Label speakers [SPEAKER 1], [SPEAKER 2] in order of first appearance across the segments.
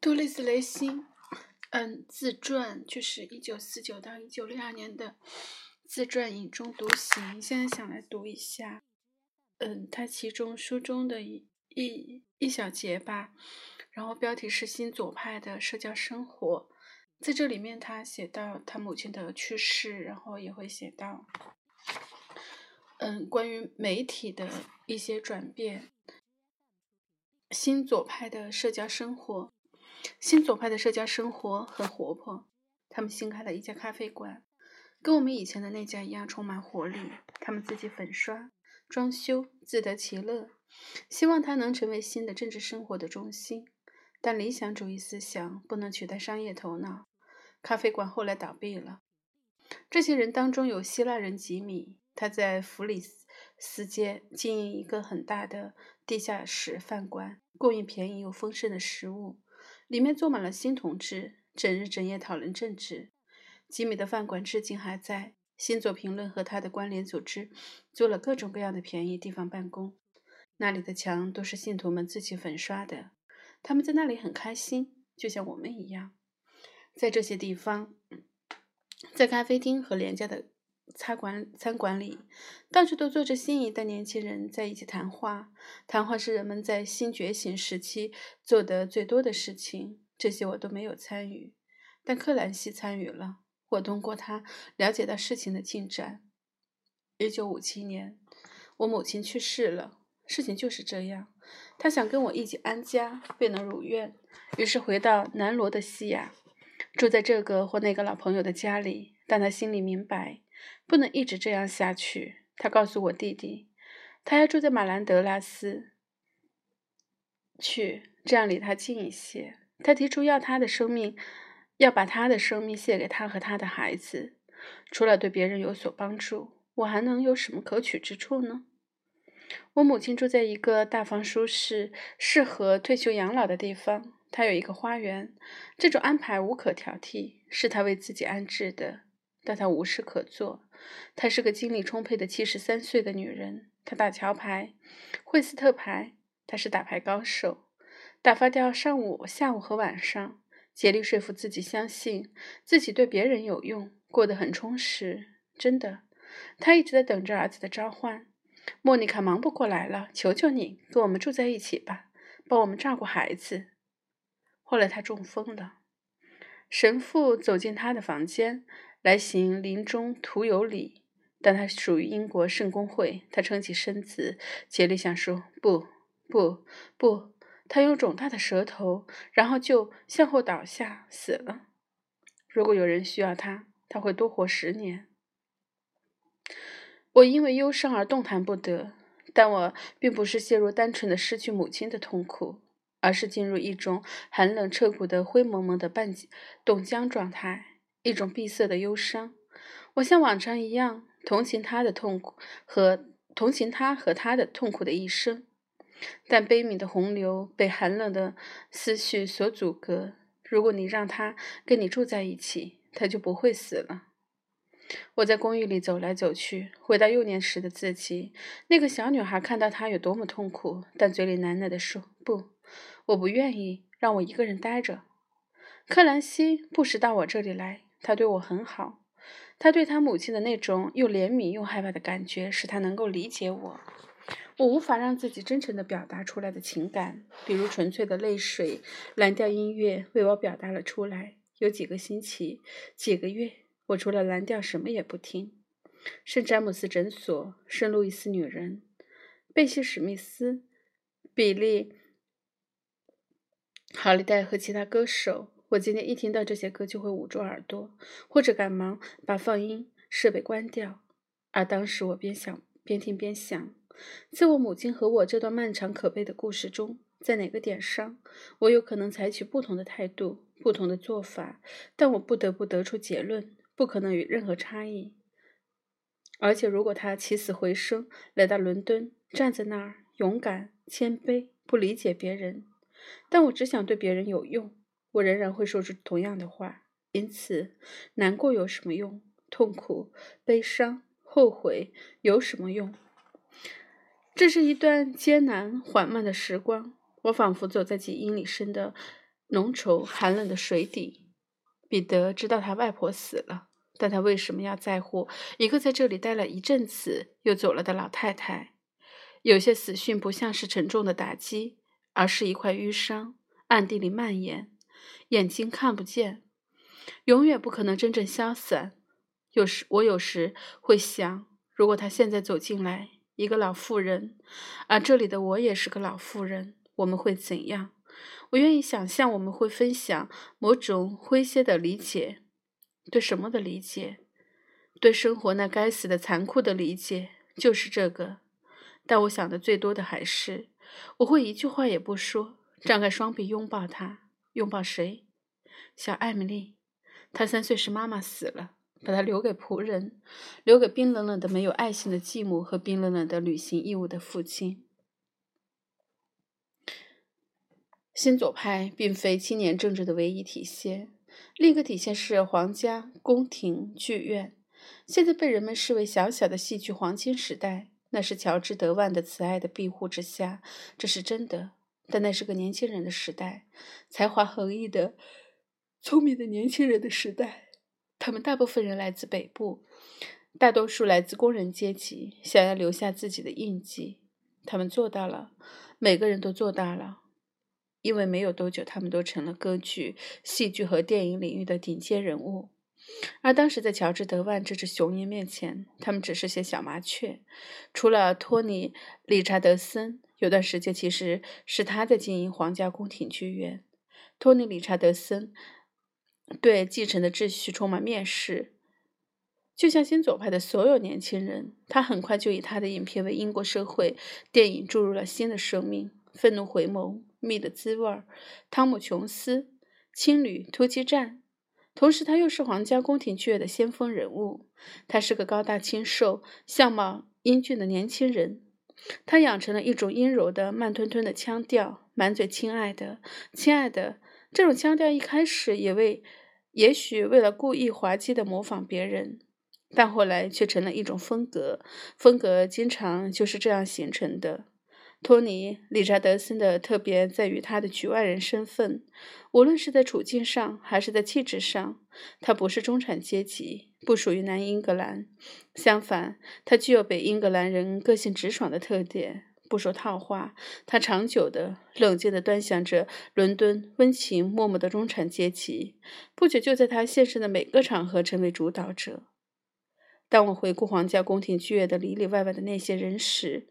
[SPEAKER 1] 杜丽斯·雷辛，嗯，自传就是一九四九到一九六二年的自传，影中独行。现在想来读一下，嗯，他其中书中的一一一小节吧。然后标题是新左派的社交生活，在这里面他写到他母亲的去世，然后也会写到，嗯，关于媒体的一些转变。新左派的社交生活，新左派的社交生活很活泼。他们新开了一家咖啡馆，跟我们以前的那家一样充满活力。他们自己粉刷、装修，自得其乐。希望它能成为新的政治生活的中心。但理想主义思想不能取代商业头脑。咖啡馆后来倒闭了。这些人当中有希腊人吉米，他在弗里斯街经营一个很大的。地下室饭馆供应便宜又丰盛的食物，里面坐满了新同志，整日整夜讨论政治。吉米的饭馆至今还在。新左评论和他的关联组织做了各种各样的便宜地方办公，那里的墙都是信徒们自己粉刷的。他们在那里很开心，就像我们一样。在这些地方，在咖啡厅和廉价的。餐馆餐馆里，到处都坐着新一代年轻人在一起谈话。谈话是人们在新觉醒时期做的最多的事情。这些我都没有参与，但克兰西参与了。我通过他了解到事情的进展。一九五七年，我母亲去世了。事情就是这样。他想跟我一起安家，未能如愿，于是回到南罗的西亚，住在这个或那个老朋友的家里。但他心里明白。不能一直这样下去。他告诉我弟弟，他要住在马兰德拉斯去，这样离他近一些。他提出要他的生命，要把他的生命献给他和他的孩子。除了对别人有所帮助，我还能有什么可取之处呢？我母亲住在一个大方、舒适、适合退休养老的地方。她有一个花园，这种安排无可挑剔，是她为自己安置的。但她无事可做。她是个精力充沛的七十三岁的女人。她打桥牌，惠斯特牌。她是打牌高手，打发掉上午、下午和晚上，竭力说服自己相信自己对别人有用，过得很充实。真的，她一直在等着儿子的召唤。莫妮卡忙不过来了，求求你跟我们住在一起吧，帮我们照顾孩子。后来她中风了。神父走进她的房间。来行临终徒有礼，但他属于英国圣公会。他撑起身子，竭力想说：“不，不，不！”他用肿大的舌头，然后就向后倒下，死了。如果有人需要他，他会多活十年。我因为忧伤而动弹不得，但我并不是陷入单纯的失去母亲的痛苦，而是进入一种寒冷彻骨的灰蒙蒙的半冻僵状态。一种闭塞的忧伤，我像往常一样同情他的痛苦和同情他和他的痛苦的一生，但悲悯的洪流被寒冷的思绪所阻隔。如果你让他跟你住在一起，他就不会死了。我在公寓里走来走去，回到幼年时的自己。那个小女孩看到他有多么痛苦，但嘴里喃喃地说：“不，我不愿意让我一个人待着。”克兰西不时到我这里来。他对我很好，他对他母亲的那种又怜悯又害怕的感觉，使他能够理解我。我无法让自己真诚地表达出来的情感，比如纯粹的泪水，蓝调音乐为我表达了出来。有几个星期、几个月，我除了蓝调什么也不听。圣詹姆斯诊所、圣路易斯女人、贝西·史密斯、比利·郝利戴和其他歌手。我今天一听到这些歌，就会捂住耳朵，或者赶忙把放音设备关掉。而当时我边想边听边想，在我母亲和我这段漫长可悲的故事中，在哪个点上，我有可能采取不同的态度、不同的做法？但我不得不得出结论：不可能有任何差异。而且，如果他起死回生，来到伦敦，站在那儿，勇敢、谦卑，不理解别人，但我只想对别人有用。我仍然会说出同样的话，因此，难过有什么用？痛苦、悲伤、后悔有什么用？这是一段艰难缓慢的时光，我仿佛走在几英里深的浓稠寒冷的水底。彼得知道他外婆死了，但他为什么要在乎一个在这里待了一阵子又走了的老太太？有些死讯不像是沉重的打击，而是一块淤伤，暗地里蔓延，眼睛看不见，永远不可能真正消散。有时我有时会想，如果他现在走进来，一个老妇人，而这里的我也是个老妇人，我们会怎样？我愿意想象，我们会分享某种诙谐的理解，对什么的理解？对生活那该死的残酷的理解，就是这个。但我想的最多的还是，我会一句话也不说，张开双臂拥抱他，拥抱谁？小艾米丽。她三岁时妈妈死了。把她留给仆人，留给冰冷冷的、没有爱心的继母和冰冷冷的履行义务的父亲。新左派并非青年政治的唯一体现，另一个体现是皇家宫廷剧院。现在被人们视为小小的戏剧黄金时代，那是乔治·德万的慈爱的庇护之下，这是真的。但那是个年轻人的时代，才华横溢的、聪明的年轻人的时代。他们大部分人来自北部，大多数来自工人阶级，想要留下自己的印记。他们做到了，每个人都做到了，因为没有多久，他们都成了歌剧、戏剧和电影领域的顶尖人物。而当时在乔治·德万这只雄鹰面前，他们只是些小麻雀。除了托尼·理查德森，有段时间其实是他在经营皇家宫廷剧院。托尼·理查德森。对继承的秩序充满蔑视，就像新左派的所有年轻人，他很快就以他的影片为英国社会电影注入了新的生命。愤怒回眸、蜜的滋味、汤姆·琼斯、青旅突击战。同时，他又是皇家宫廷剧院的先锋人物。他是个高大清瘦、相貌英俊的年轻人。他养成了一种阴柔的、慢吞吞的腔调，满嘴“亲爱的，亲爱的”。这种腔调一开始也为，也许为了故意滑稽的模仿别人，但后来却成了一种风格。风格经常就是这样形成的。托尼·理查德森的特别在于他的局外人身份，无论是在处境上还是在气质上，他不是中产阶级，不属于南英格兰。相反，他具有北英格兰人个性直爽的特点。不说套话，他长久的、冷静的端详着伦敦温情脉脉的中产阶级。不久，就在他现身的每个场合成为主导者。当我回顾皇家宫廷剧院的里里外外的那些人时，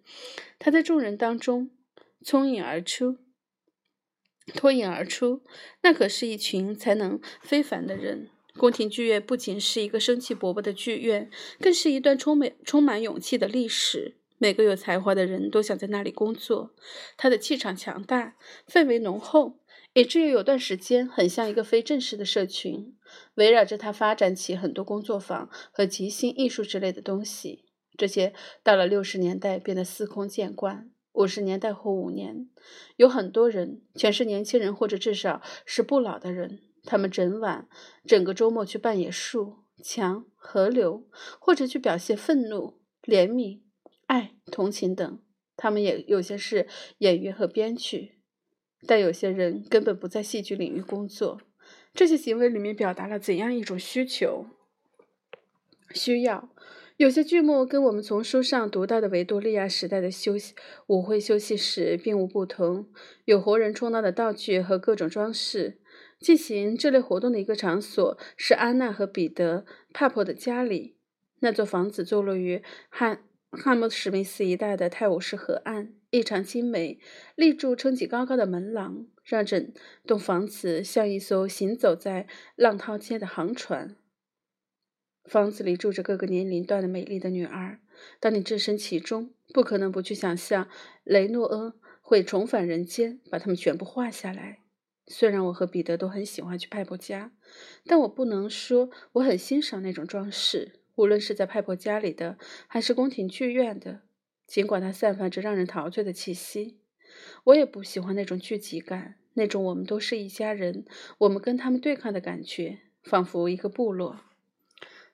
[SPEAKER 1] 他在众人当中聪颖而出，脱颖而出。那可是一群才能非凡的人。宫廷剧院不仅是一个生气勃勃的剧院，更是一段充满充满勇气的历史。每个有才华的人都想在那里工作。他的气场强大，氛围浓厚，以至于有段时间很像一个非正式的社群，围绕着他发展起很多工作坊和即兴艺术之类的东西。这些到了六十年代变得司空见惯。五十年代或五年，有很多人，全是年轻人或者至少是不老的人，他们整晚、整个周末去扮演树、墙、河流，或者去表现愤怒、怜悯。爱、同情等，他们也有些是演员和编剧，但有些人根本不在戏剧领域工作。这些行为里面表达了怎样一种需求、需要？有些剧目跟我们从书上读到的维多利亚时代的休息舞会休息室并无不同，有活人充当的道具和各种装饰。进行这类活动的一个场所是安娜和彼得·帕珀的家里。那座房子坐落于汉。汉姆史密斯一带的泰晤士河岸异常精美，立柱撑起高高的门廊，让整栋房子像一艘行走在浪涛间的航船。房子里住着各个年龄段的美丽的女儿。当你置身其中，不可能不去想象雷诺阿会重返人间，把它们全部画下来。虽然我和彼得都很喜欢去派伯家，但我不能说我很欣赏那种装饰。无论是在派婆家里的，还是宫廷剧院的，尽管它散发着让人陶醉的气息，我也不喜欢那种聚集感，那种我们都是一家人，我们跟他们对抗的感觉，仿佛一个部落。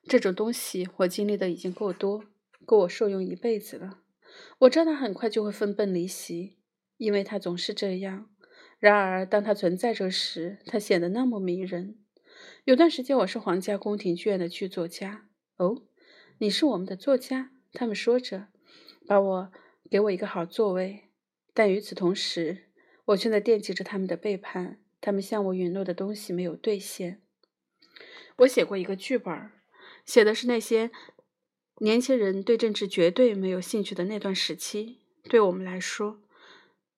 [SPEAKER 1] 这种东西我经历的已经够多，够我受用一辈子了。我知道他很快就会分崩离析，因为他总是这样。然而，当他存在着时，他显得那么迷人。有段时间，我是皇家宫廷剧院的剧作家。哦，你是我们的作家？他们说着，把我给我一个好座位。但与此同时，我却在惦记着他们的背叛。他们向我允诺的东西没有兑现。我写过一个剧本，写的是那些年轻人对政治绝对没有兴趣的那段时期。对我们来说，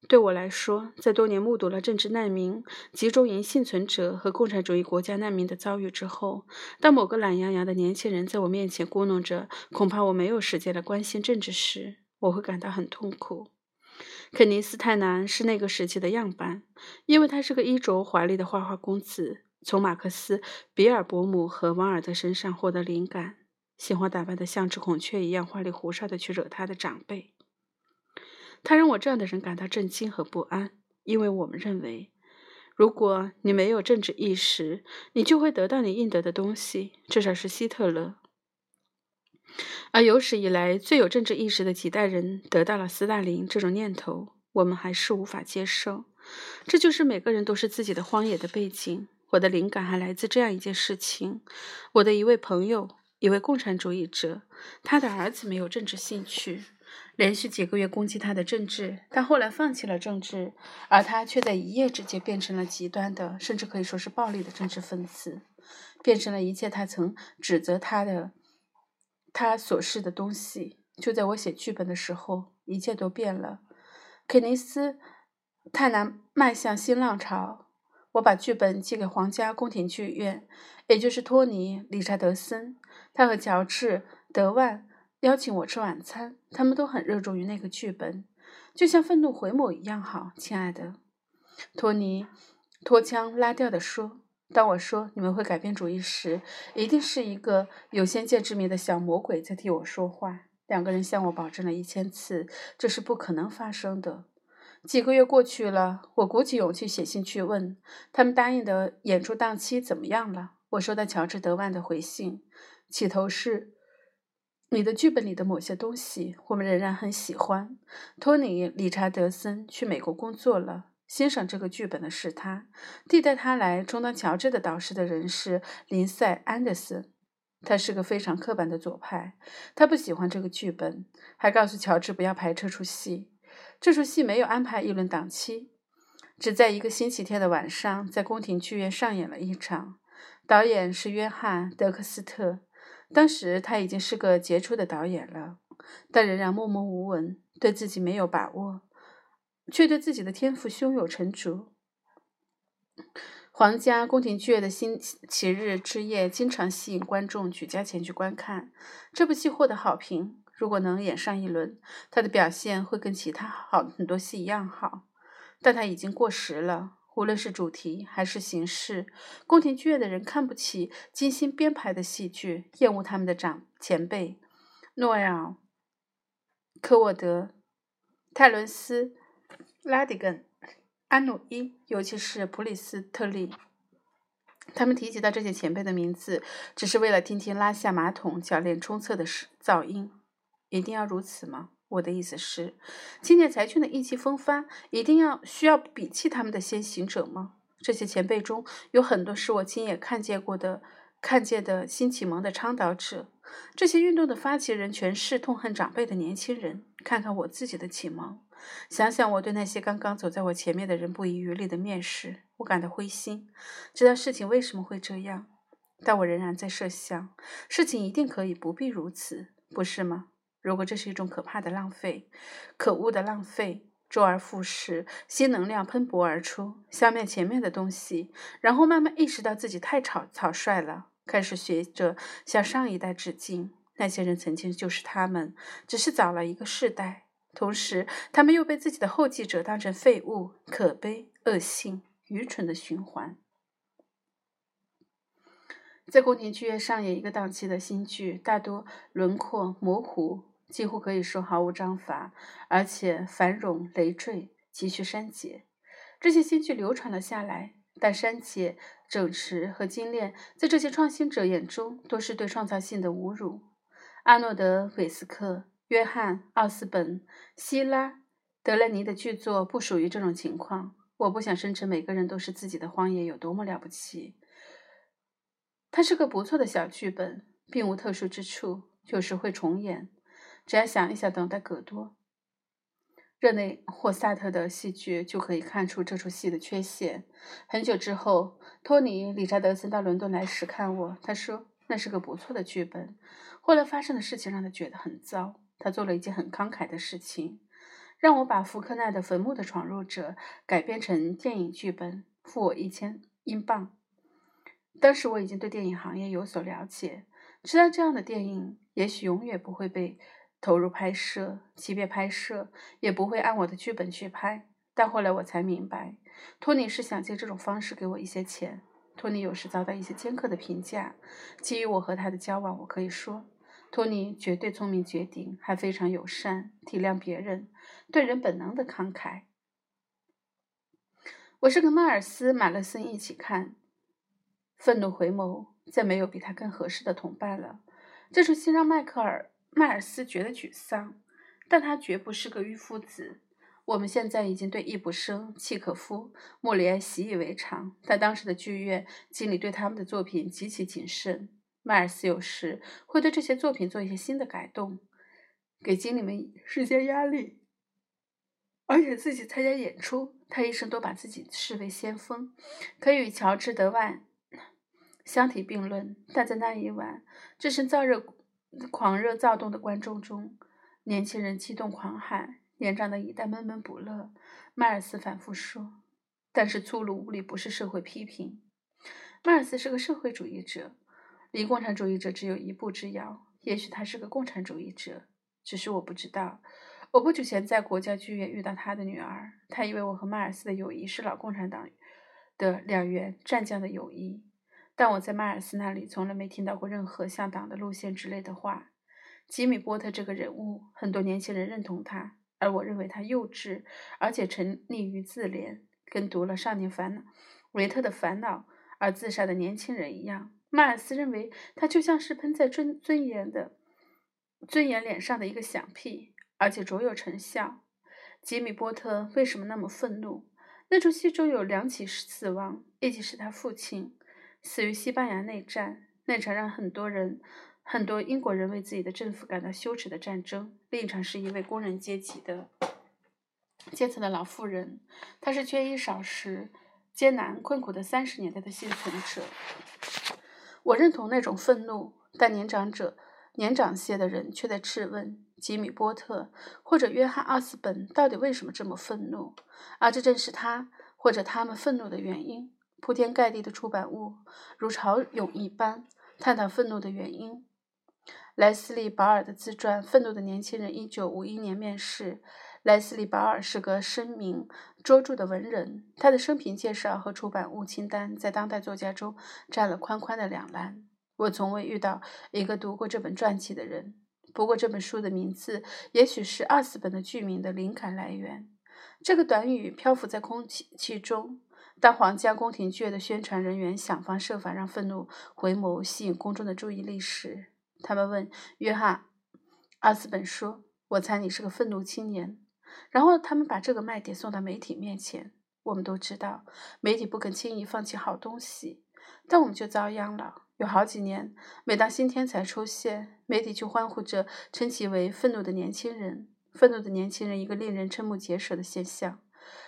[SPEAKER 1] 对我来说，在多年目睹了政治难民、集中营幸存者和共产主义国家难民的遭遇之后，当某个懒洋洋的年轻人在我面前咕哝着“恐怕我没有时间来关心政治”时，我会感到很痛苦。肯尼斯·泰南是那个时期的样板，因为他是个衣着华丽的花花公子，从马克思、比尔伯姆和王尔德身上获得灵感，喜欢打扮得像只孔雀一样花里胡哨的去惹他的长辈。他让我这样的人感到震惊和不安，因为我们认为，如果你没有政治意识，你就会得到你应得的东西，至少是希特勒。而有史以来最有政治意识的几代人得到了斯大林这种念头，我们还是无法接受。这就是每个人都是自己的荒野的背景。我的灵感还来自这样一件事情：我的一位朋友，一位共产主义者，他的儿子没有政治兴趣，连续几个月攻击他的政治，他后来放弃了政治，而他却在一夜之间变成了极端的，甚至可以说是暴力的政治分子，变成了一切他曾指责他的。他所示的东西，就在我写剧本的时候，一切都变了。肯尼斯·泰南迈向新浪潮。我把剧本寄给皇家宫廷剧院，也就是托尼·理查德森。他和乔治·德万邀请我吃晚餐，他们都很热衷于那个剧本，就像愤怒回眸一样好，亲爱的。托尼拖腔拉调地说。当我说你们会改变主意时，一定是一个有先见之明的小魔鬼在替我说话。两个人向我保证了一千次，这是不可能发生的。几个月过去了，我鼓起勇气写信去问他们答应的演出档期怎么样了。我收到乔治·德万的回信，起头是：“你的剧本里的某些东西，我们仍然很喜欢。”托尼·理查德森去美国工作了。欣赏这个剧本的是他，替代他来充当乔治的导师的人是林赛·安德森。他是个非常刻板的左派，他不喜欢这个剧本，还告诉乔治不要排这出戏。这出戏没有安排一轮档期，只在一个星期天的晚上在宫廷剧院上演了一场。导演是约翰·德克斯特，当时他已经是个杰出的导演了，但仍然默默无闻，对自己没有把握。却对自己的天赋胸有成竹。皇家宫廷剧院的星期日之夜经常吸引观众举家前去观看。这部戏获得好评，如果能演上一轮，他的表现会跟其他好很多戏一样好。但他已经过时了，无论是主题还是形式，宫廷剧院的人看不起精心编排的戏剧，厌恶他们的长前辈诺埃尔、科沃德、泰伦斯。拉迪根、安努伊，尤其是普里斯特利，他们提及到这些前辈的名字，只是为了听听拉下马桶铰链冲厕的声噪音。一定要如此吗？我的意思是，青年才俊的意气风发，一定要需要鄙弃他们的先行者吗？这些前辈中有很多是我亲眼看见过的，看见的新启蒙的倡导者。这些运动的发起人全是痛恨长辈的年轻人。看看我自己的启蒙。想想我对那些刚刚走在我前面的人不遗余力的面试，我感到灰心。知道事情为什么会这样，但我仍然在设想，事情一定可以不必如此，不是吗？如果这是一种可怕的浪费，可恶的浪费，周而复始，新能量喷薄而出，消灭前面的东西，然后慢慢意识到自己太草草率了，开始学着向上一代致敬。那些人曾经就是他们，只是早了一个世代。同时，他们又被自己的后继者当成废物，可悲、恶性、愚蠢的循环。在宫廷剧院上演一个档期的新剧，大多轮廓模糊，几乎可以说毫无章法，而且繁荣累赘，急需删减。这些新剧流传了下来，但删减、整持和精炼，在这些创新者眼中都是对创造性的侮辱。阿诺德·韦斯克。约翰·奥斯本、希拉·德勒尼的剧作不属于这种情况。我不想声称每个人都是自己的荒野有多么了不起。它是个不错的小剧本，并无特殊之处，有时会重演。只要想一想，等待葛多、热内或萨特的戏剧，就可以看出这出戏的缺陷。很久之后，托尼·理查德森到伦敦来时看我，他说那是个不错的剧本。后来发生的事情让他觉得很糟。他做了一件很慷慨的事情，让我把福克纳的《坟墓的闯入者》改编成电影剧本，付我一千英镑。当时我已经对电影行业有所了解，知道这样的电影也许永远不会被投入拍摄，即便拍摄也不会按我的剧本去拍。但后来我才明白，托尼是想借这种方式给我一些钱。托尼有时遭到一些尖刻的评价。基于我和他的交往，我可以说，托尼绝对聪明绝顶，还非常友善，体谅别人，对人本能的慷慨。我是跟迈尔斯·马勒森一起看。愤怒回眸，再没有比他更合适的同伴了。这出戏让迈克尔·迈尔斯觉得沮丧，但他绝不是个迂夫子。我们现在已经对易卜生、契可夫、莫里埃习以为常，但当时的剧院经理对他们的作品极其谨慎。迈尔斯有时会对这些作品做一些新的改动，给经理们施加压力，而且自己参加演出。他一生都把自己视为先锋，可以与乔治·德万。相提并论，但在那一晚，这身燥热、狂热躁动的观众中，年轻人激动狂喊，年长的一代闷闷不乐。迈尔斯反复说：“但是粗鲁无礼不是社会批评。”迈尔斯是个社会主义者，离共产主义者只有一步之遥。也许他是个共产主义者，只是我不知道。我不久前在国家剧院遇到他的女儿，他以为我和迈尔斯的友谊是老共产党的两员战将的友谊。但我在迈尔斯那里从来没听到过任何向党的路线之类的话。吉米·波特这个人物，很多年轻人认同他，而我认为他幼稚，而且沉溺于自怜，跟读了《少年烦恼》维特的烦恼而自杀的年轻人一样。迈尔斯认为他就像是喷在尊尊严的尊严脸上的一个响屁，而且卓有成效。吉米·波特为什么那么愤怒？那出戏中有两起死亡，一起是他父亲。死于西班牙内战，那场让很多人、很多英国人为自己的政府感到羞耻的战争。另一场是一位工人阶级的阶层的老妇人，她是缺衣少食、艰难困苦的三十年代的幸存者。我认同那种愤怒，但年长者、年长些的人却在质问吉米·波特或者约翰·奥斯本到底为什么这么愤怒，而这正是他或者他们愤怒的原因。铺天盖地的出版物如潮涌一般，探讨愤怒的原因。莱斯利·保尔的自传《愤怒的年轻人》一九五一年面世。莱斯利·保尔是个声名卓著的文人，他的生平介绍和出版物清单在当代作家中占了宽宽的两栏。我从未遇到一个读过这本传记的人。不过，这本书的名字也许是二斯本的剧名的灵感来源。这个短语漂浮在空气气中。当皇家宫廷剧院的宣传人员想方设法让愤怒回眸吸引公众的注意力时，他们问约翰·阿斯本说：“我猜你是个愤怒青年。”然后他们把这个卖点送到媒体面前。我们都知道，媒体不肯轻易放弃好东西，但我们就遭殃了。有好几年，每当新天才出现，媒体就欢呼着称其为“愤怒的年轻人”。愤怒的年轻人，一个令人瞠目结舌的现象。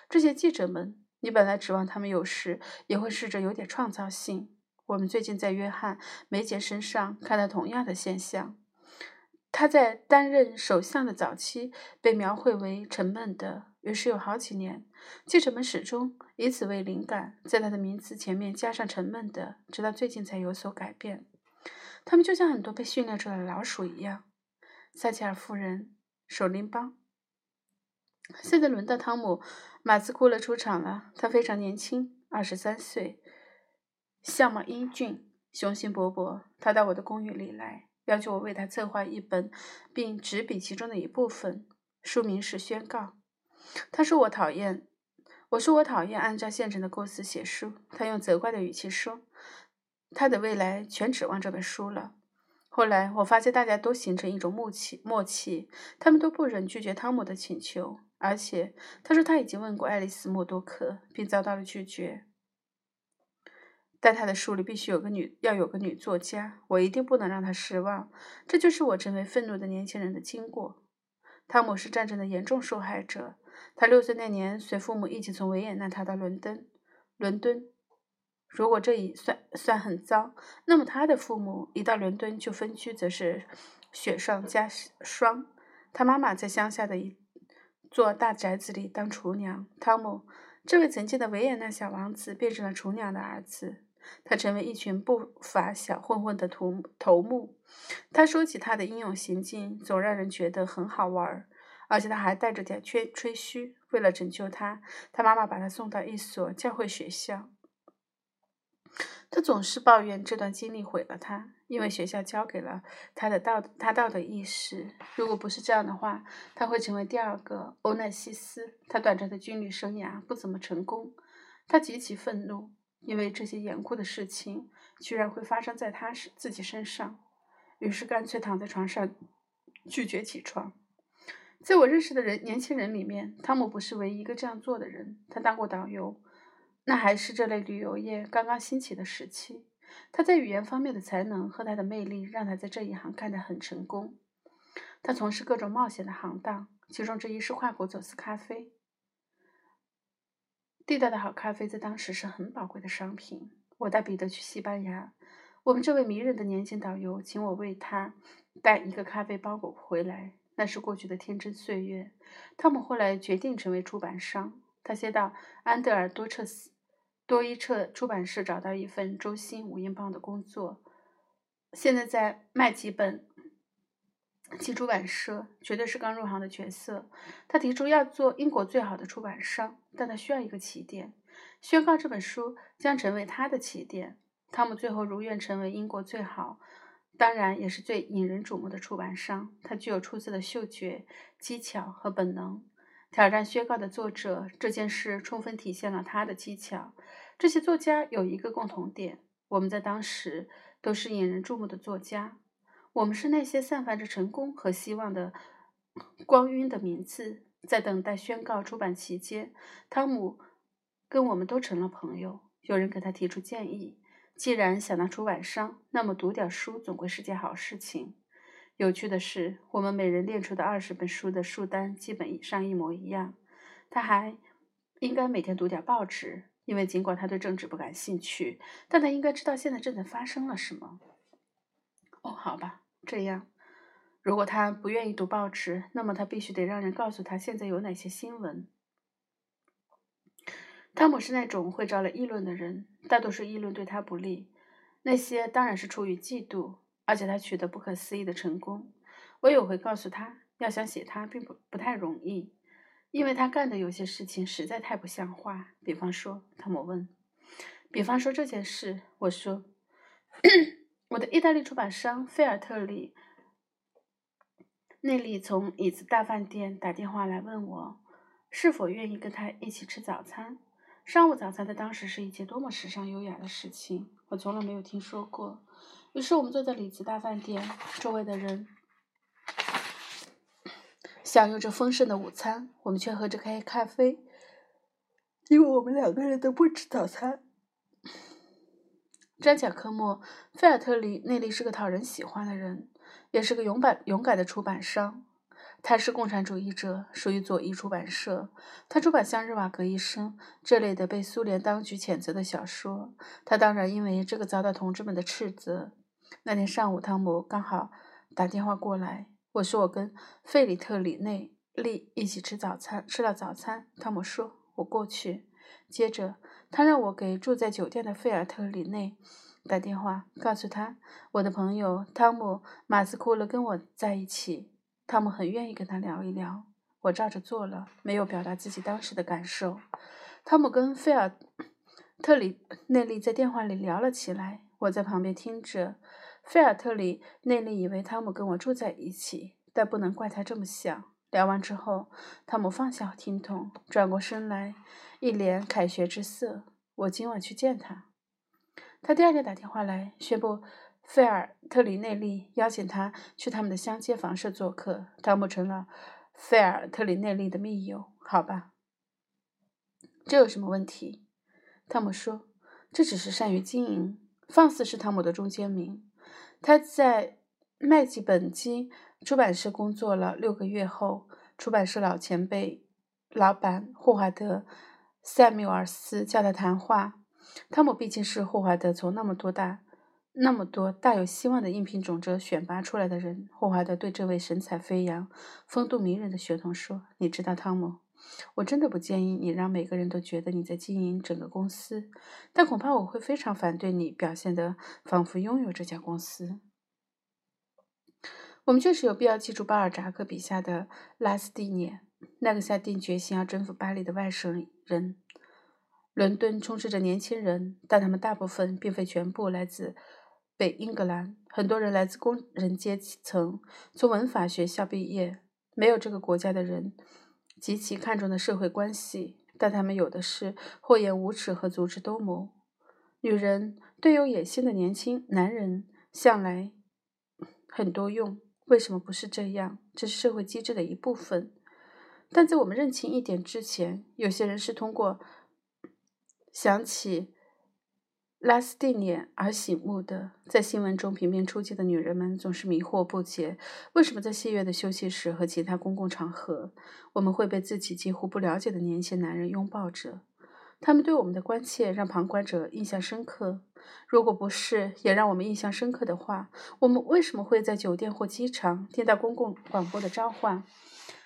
[SPEAKER 1] 这些记者们。你本来指望他们有时也会试着有点创造性。我们最近在约翰·梅杰身上看到同样的现象。他在担任首相的早期被描绘为沉闷的，于是有好几年，记者们始终以此为灵感，在他的名字前面加上“沉闷的”，直到最近才有所改变。他们就像很多被训练出来的老鼠一样。撒切尔夫人，守林邦。现在轮到汤姆·马斯库勒出场了。他非常年轻，二十三岁，相貌英俊，雄心勃勃。他到我的公寓里来，要求我为他策划一本，并执笔其中的一部分。书名是《宣告》。他说我讨厌，我说我讨厌按照现成的构思写书。他用责怪的语气说：“他的未来全指望这本书了。”后来我发现大家都形成一种默契，默契，他们都不忍拒绝汤姆的请求。而且他说他已经问过爱丽丝·默多克，并遭到了拒绝。但他的书里必须有个女，要有个女作家，我一定不能让他失望。这就是我成为愤怒的年轻人的经过。汤姆是战争的严重受害者。他六岁那年随父母一起从维也纳逃到伦敦。伦敦，如果这一算算很糟，那么他的父母一到伦敦就分居，则是雪上加霜。他妈妈在乡下的一做大宅子里当厨娘。汤姆，这位曾经的维也纳小王子，变成了厨娘的儿子。他成为一群不法小混混的头头目。他说起他的英勇行径，总让人觉得很好玩而且他还带着点吹吹嘘。为了拯救他，他妈妈把他送到一所教会学校。他总是抱怨这段经历毁了他，因为学校教给了他的道他道德意识。如果不是这样的话，他会成为第二个欧奈西斯。他短暂的军旅生涯不怎么成功。他极其愤怒。因为这些严酷的事情居然会发生在他自己身上，于是干脆躺在床上拒绝起床。在我认识的人年轻人里面，汤姆不是唯一一个这样做的人。他当过导游，那还是这类旅游业刚刚兴起的时期。他在语言方面的才能和他的魅力让他在这一行干得很成功。他从事各种冒险的行当，其中之一是跨国走私咖啡。地道的好咖啡在当时是很宝贵的商品。我带彼得去西班牙，我们这位迷人的年轻导游请我为他带一个咖啡包裹回来。那是过去的天真岁月。汤姆后来决定成为出版商，他先到安德尔多彻斯多伊彻出版社找到一份周薪五英镑的工作，现在在卖几本。其出版社绝对是刚入行的角色。他提出要做英国最好的出版商，但他需要一个起点。宣告这本书将成为他的起点。汤姆最后如愿成为英国最好，当然也是最引人瞩目的出版商。他具有出色的嗅觉、技巧和本能。挑战宣告的作者这件事充分体现了他的技巧。这些作家有一个共同点：我们在当时都是引人注目的作家。我们是那些散发着成功和希望的光晕的名字，在等待宣告出版期间，汤姆跟我们都成了朋友。有人给他提出建议：既然想当出版商，那么读点书总归是件好事情。有趣的是，我们每人列出的二十本书的书单基本上一模一样。他还应该每天读点报纸，因为尽管他对政治不感兴趣，但他应该知道现在正在发生了什么。哦，好吧。这样，如果他不愿意读报纸，那么他必须得让人告诉他现在有哪些新闻。汤姆是那种会招来议论的人，大多数议论对他不利，那些当然是出于嫉妒。而且他取得不可思议的成功。我有回告诉他，要想写他并不不太容易，因为他干的有些事情实在太不像话。比方说，汤姆问：“比方说这件事。”我说。我的意大利出版商菲尔特里内利从椅子大饭店打电话来问我，是否愿意跟他一起吃早餐。商务早餐在当时是一件多么时尚优雅的事情，我从来没有听说过。于是我们坐在里子大饭店，周围的人享用着丰盛的午餐，我们却喝着黑咖啡，因为我们两个人都不吃早餐。詹贾科莫·菲尔特里内利是个讨人喜欢的人，也是个勇敢勇敢的出版商。他是共产主义者，属于左翼出版社。他出版《向日瓦格医生》这类的被苏联当局谴责的小说。他当然因为这个遭到同志们的斥责。那天上午，汤姆刚好打电话过来，我说我跟费里特里内利一起吃早餐。吃了早餐，汤姆说：“我过去。”接着，他让我给住在酒店的费尔特里内打电话，告诉他我的朋友汤姆·马斯库勒跟我在一起。汤姆很愿意跟他聊一聊。我照着做了，没有表达自己当时的感受。汤姆跟费尔特里内利在电话里聊了起来，我在旁边听着。费尔特里内利以为汤姆跟我住在一起，但不能怪他这么想。聊完之后，汤姆放下听筒，转过身来。一脸凯旋之色。我今晚去见他。他第二天打电话来，宣布费尔特里内利邀请他去他们的乡间房舍做客。汤姆成了费尔特里内利的密友，好吧？这有什么问题？汤姆说：“这只是善于经营。”放肆是汤姆的中间名。他在麦吉本基出版社工作了六个月后，出版社老前辈老板霍华德·塞缪尔斯叫他谈话。汤姆毕竟是霍华德从那么多大、那么多大有希望的应聘种者选拔出来的人。霍华德对这位神采飞扬、风度迷人的学童说：“你知道，汤姆，我真的不建议你让每个人都觉得你在经营整个公司，但恐怕我会非常反对你表现得仿佛拥有这家公司。”我们确实有必要记住巴尔扎克笔下的拉斯蒂涅，那个下定决心要征服巴黎的外省人。伦敦充斥着年轻人，但他们大部分并非全部来自北英格兰。很多人来自工人阶层，从文法学校毕业，没有这个国家的人极其看重的社会关系，但他们有的是厚颜无耻和足智多谋。女人对有野心的年轻男人向来很多用。为什么不是这样？这是社会机制的一部分。但在我们认清一点之前，有些人是通过想起拉斯蒂涅而醒悟的。在新闻中频频出现的女人们总是迷惑不解：为什么在戏院的休息室和其他公共场合，我们会被自己几乎不了解的年轻男人拥抱着？他们对我们的关切让旁观者印象深刻。如果不是也让我们印象深刻的话，我们为什么会在酒店或机场听到公共广播的召唤，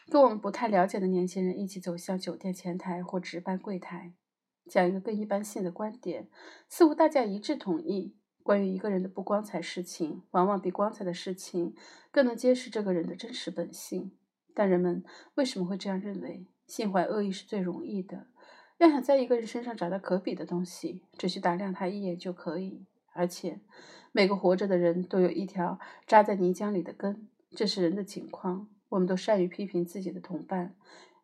[SPEAKER 1] 跟我们不太了解的年轻人一起走向酒店前台或值班柜台，讲一个更一般性的观点？似乎大家一致同意，关于一个人的不光彩事情，往往比光彩的事情更能揭示这个人的真实本性。但人们为什么会这样认为？心怀恶意是最容易的。要想在一个人身上找到可比的东西，只需打量他一眼就可以。而且，每个活着的人都有一条扎在泥浆里的根，这是人的情况。我们都善于批评自己的同伴，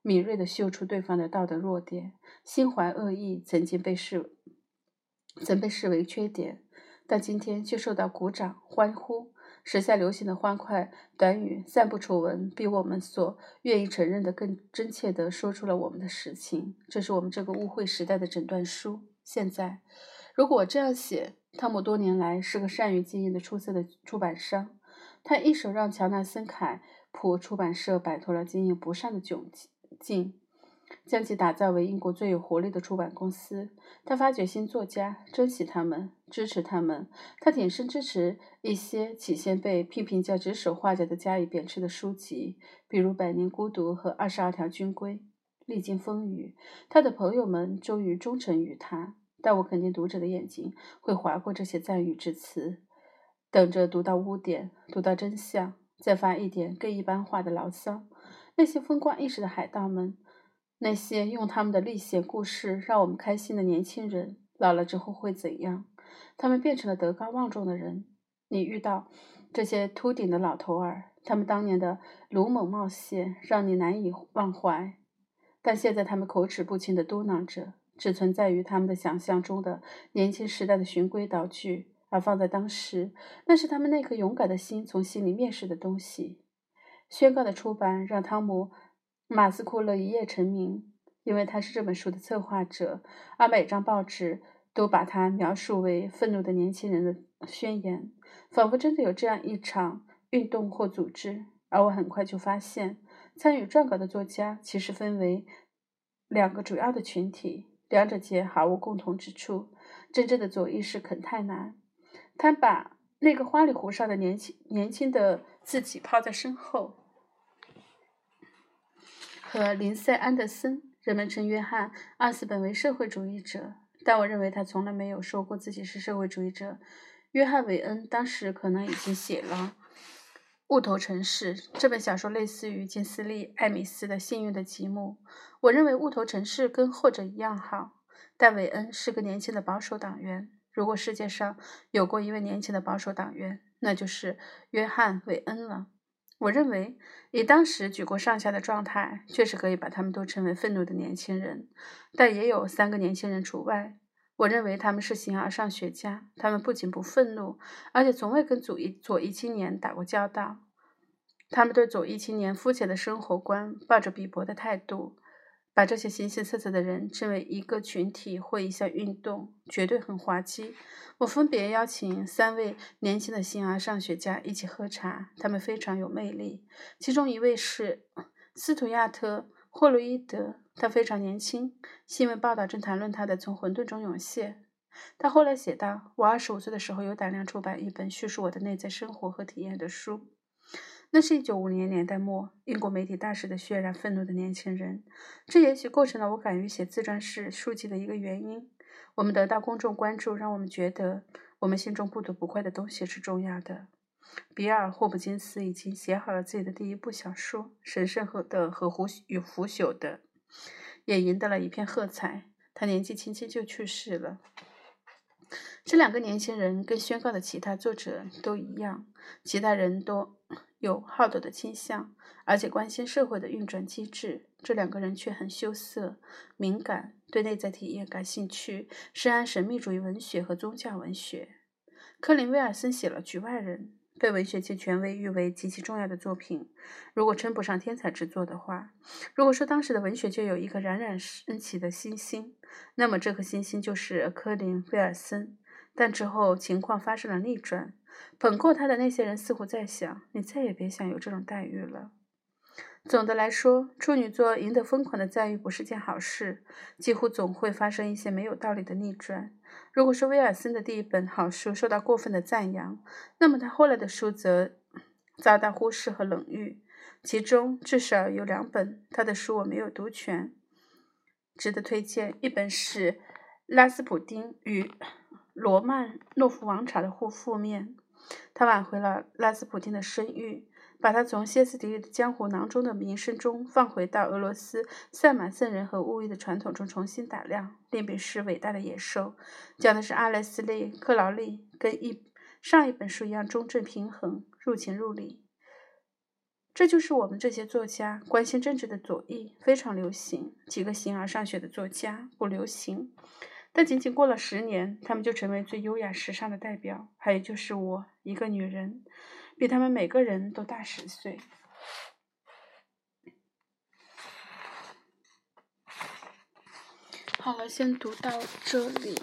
[SPEAKER 1] 敏锐地嗅出对方的道德弱点。心怀恶意曾经被视，曾被视为缺点，但今天却受到鼓掌欢呼。时下流行的欢快短语“散布丑闻”，比我们所愿意承认的更真切地说出了我们的实情。这是我们这个误会时代的诊断书。现在，如果我这样写，汤姆多年来是个善于经营的出色的出版商，他一手让乔纳森·凯普出版社摆脱了经营不善的窘境。将其打造为英国最有活力的出版公司。他发掘新作家，珍惜他们，支持他们。他挺身支持一些起先被批评叫指手画脚的加以贬斥的书籍，比如《百年孤独》和《二十二条军规》。历经风雨，他的朋友们终于忠诚于他。但我肯定读者的眼睛会划过这些赞誉之词，等着读到污点，读到真相，再发一点更一般化的牢骚。那些风光一时的海盗们。那些用他们的历险故事让我们开心的年轻人，老了之后会怎样？他们变成了德高望重的人。你遇到这些秃顶的老头儿，他们当年的鲁莽冒险让你难以忘怀，但现在他们口齿不清地嘟囔着，只存在于他们的想象中的年轻时代的循规蹈矩，而放在当时，那是他们那颗勇敢的心从心里蔑视的东西。宣告的出版让汤姆。马斯库勒一夜成名，因为他是这本书的策划者，而每张报纸都把他描述为愤怒的年轻人的宣言，仿佛真的有这样一场运动或组织。而我很快就发现，参与撰稿的作家其实分为两个主要的群体，两者间毫无共同之处。真正的左翼是肯泰南，他把那个花里胡哨的年轻年轻的自己抛在身后。和林赛·安德森，人们称约翰·阿斯本为社会主义者，但我认为他从来没有说过自己是社会主义者。约翰·韦恩当时可能已经写了《雾头城市》这本小说，类似于金斯利·艾米斯的《幸运的吉姆》。我认为《雾头城市》跟后者一样好，但韦恩是个年轻的保守党员。如果世界上有过一位年轻的保守党员，那就是约翰·韦恩了。我认为，以当时举国上下的状态，确实可以把他们都称为愤怒的年轻人，但也有三个年轻人除外。我认为他们是形而上学家，他们不仅不愤怒，而且从未跟左翼左翼青年打过交道。他们对左翼青年肤浅的生活观抱着鄙薄的态度，把这些形形色色的人称为一个群体或一项运动，绝对很滑稽。我分别邀请三位年轻的新儿上学家一起喝茶，他们非常有魅力。其中一位是斯图亚特·霍洛伊德，他非常年轻。新闻报道正谈论他的从混沌中涌现。他后来写道：“我二十五岁的时候有胆量出版一本叙述我的内在生活和体验的书。”那是一九五零年代末，英国媒体大肆的渲染愤怒的年轻人，这也许构成了我敢于写自传式书籍的一个原因。我们得到公众关注，让我们觉得我们心中不吐不快的东西是重要的。比尔·霍普金斯已经写好了自己的第一部小说，神圣和的和腐与腐朽的，也赢得了一片喝彩。他年纪轻轻就去世了。这两个年轻人跟宣告的其他作者都一样，其他人都。有好斗的倾向，而且关心社会的运转机制。这两个人却很羞涩、敏感，对内在体验感兴趣，深谙神秘主义文学和宗教文学。科林·威尔森写了《局外人》，被文学界权威誉为极其重要的作品。如果称不上天才之作的话，如果说当时的文学界有一颗冉冉升起的星星，那么这颗星星就是科林·威尔森。但之后情况发生了逆转。捧过他的那些人似乎在想：“你再也别想有这种待遇了。”总的来说，处女座赢得疯狂的赞誉不是件好事，几乎总会发生一些没有道理的逆转。如果说威尔森的第一本好书受到过分的赞扬，那么他后来的书则遭到忽视和冷遇。其中至少有两本他的书我没有读全，值得推荐。一本是《拉斯普丁与罗曼诺夫王朝的互覆面》。他挽回了拉斯普丁的声誉，把他从歇斯底里的江湖囊中的名声中放回到俄罗斯塞满圣人和巫医的传统中重新打量。另一本是《伟大的野兽》，讲的是阿莱斯利·克劳利跟一上一本书一样中正平衡、入情入理。这就是我们这些作家关心政治的左翼非常流行。几个形而上学的作家不流行。但仅仅过了十年，他们就成为最优雅时尚的代表。还有就是我，一个女人，比他们每个人都大十岁。好了，先读到这里。